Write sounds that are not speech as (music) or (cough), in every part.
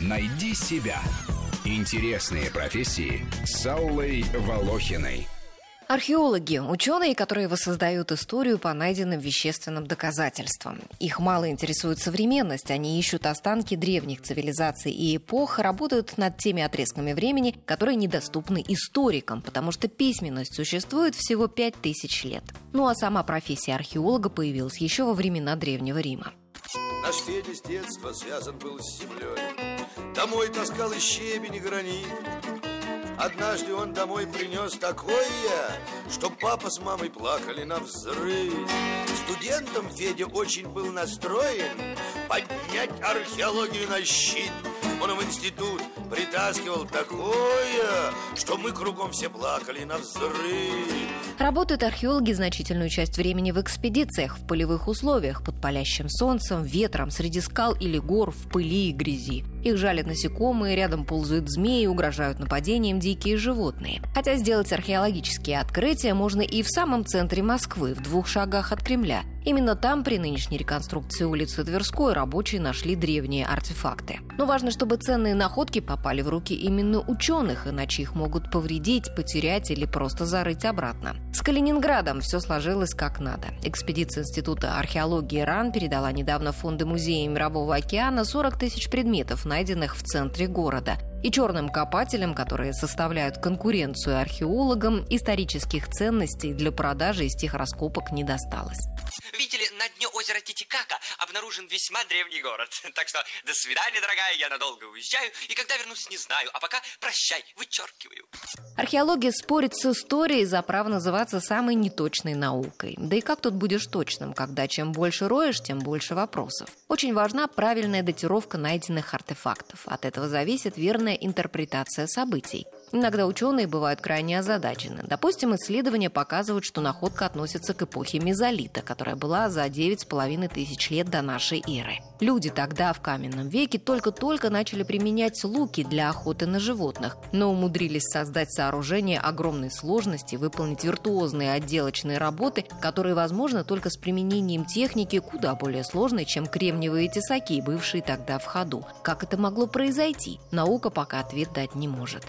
Найди себя. Интересные профессии с Аллой Волохиной. Археологи – ученые, которые воссоздают историю по найденным вещественным доказательствам. Их мало интересует современность, они ищут останки древних цивилизаций и эпох, работают над теми отрезками времени, которые недоступны историкам, потому что письменность существует всего пять тысяч лет. Ну а сама профессия археолога появилась еще во времена Древнего Рима. Наш Федя с детства связан был с землей Домой таскал и щебень, и гранит Однажды он домой принес такое, что папа с мамой плакали на взрыв. Студентом Федя очень был настроен поднять археологию на щит. Он в институт притаскивал такое, что мы кругом все плакали на взрыв. Работают археологи значительную часть времени в экспедициях, в полевых условиях, под палящим солнцем, ветром, среди скал или гор, в пыли и грязи. Их жалят насекомые, рядом ползают змеи, угрожают нападением дикие животные. Хотя сделать археологические открытия можно и в самом центре Москвы, в двух шагах от Кремля. Именно там при нынешней реконструкции улицы Тверской рабочие нашли древние артефакты. Но важно, чтобы ценные находки попали в руки именно ученых, иначе их могут повредить, потерять или просто зарыть обратно. С Калининградом все сложилось как надо. Экспедиция Института археологии РАН передала недавно в фонды Музея Мирового океана 40 тысяч предметов, найденных в центре города. И черным копателям, которые составляют конкуренцию археологам, исторических ценностей для продажи из тех раскопок не досталось. Озера Титикака обнаружен весьма древний город. (laughs) Так что до свидания, дорогая, я надолго уезжаю, и когда вернусь, не знаю. А пока прощай, вычеркиваю. Археология спорит с историей за право называться самой неточной наукой. Да и как тут будешь точным, когда чем больше роешь, тем больше вопросов. Очень важна правильная датировка найденных артефактов. От этого зависит верная интерпретация событий. Иногда ученые бывают крайне озадачены. Допустим, исследования показывают, что находка относится к эпохе мезолита, которая была за 9,5 тысяч лет до нашей эры. Люди тогда, в каменном веке, только-только начали применять луки для охоты на животных, но умудрились создать сооружение огромной сложности, выполнить виртуозные отделочные работы, которые возможны только с применением техники куда более сложной, чем кремниевые тесаки, бывшие тогда в ходу. Как это могло произойти? Наука пока ответ дать не может.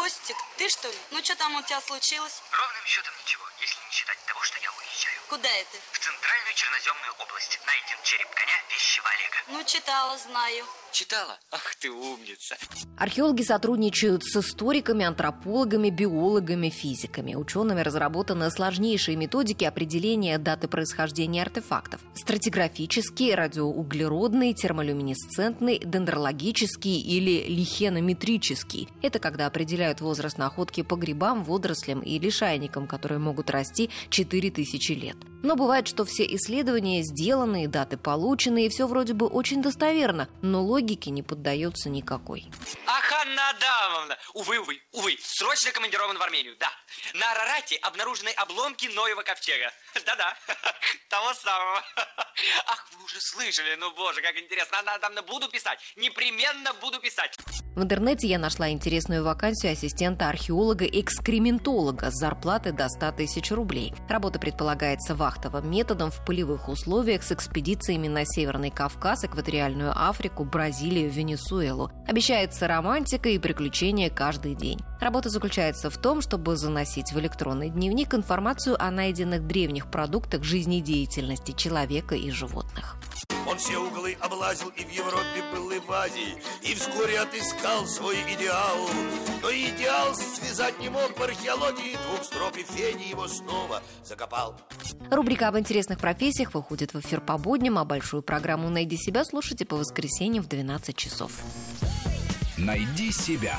Костик, ты что ли? Ну что там у тебя случилось? Ровным счетом ничего, если не считать того, что я уезжаю. Куда это? В центральную черноземную область найден череп коня вещего Олега. Ну, читала, знаю. Читала? Ах ты умница. Археологи сотрудничают с историками, антропологами, биологами, физиками. Учеными разработаны сложнейшие методики определения даты происхождения артефактов. Стратиграфический, радиоуглеродный, термолюминесцентный, дендрологический или лихенометрический. Это когда определяют возраст находки по грибам, водорослям и лишайникам, которые могут расти 4000 лет. Но бывает, что все исследования сделаны, даты получены, и все вроде бы очень достоверно, но логике не поддается никакой. Ах, Анна Адамовна! Увы, увы, увы, срочно командирован в Армению, да. На Арарате обнаружены обломки Ноева ковчега. (laughs) Да-да, (laughs) того самого. (laughs) Ах, вы уже слышали, ну боже, как интересно. Анна Адамовна, буду писать, непременно буду писать. В интернете я нашла интересную вакансию ассистента археолога-экскрементолога с зарплатой до 100 тысяч рублей. Работа предполагается вахтовым методом в полевых условиях с экспедициями на Северный Кавказ, экваториальную Африку, Бразилию, Венесуэлу. Обещается романтика и приключения каждый день. Работа заключается в том, чтобы заносить в электронный дневник информацию о найденных древних продуктах жизнедеятельности человека и животных. Он все углы облазил и в Европе был, и в Азии, и вскоре отыскал свой идеал. Но идеал связать не мог по археологии двух строк, и Федя его снова закопал. Рубрика об интересных профессиях выходит в эфир по будням, а большую программу «Найди себя» слушайте по воскресеньям в 12 часов. Найди себя.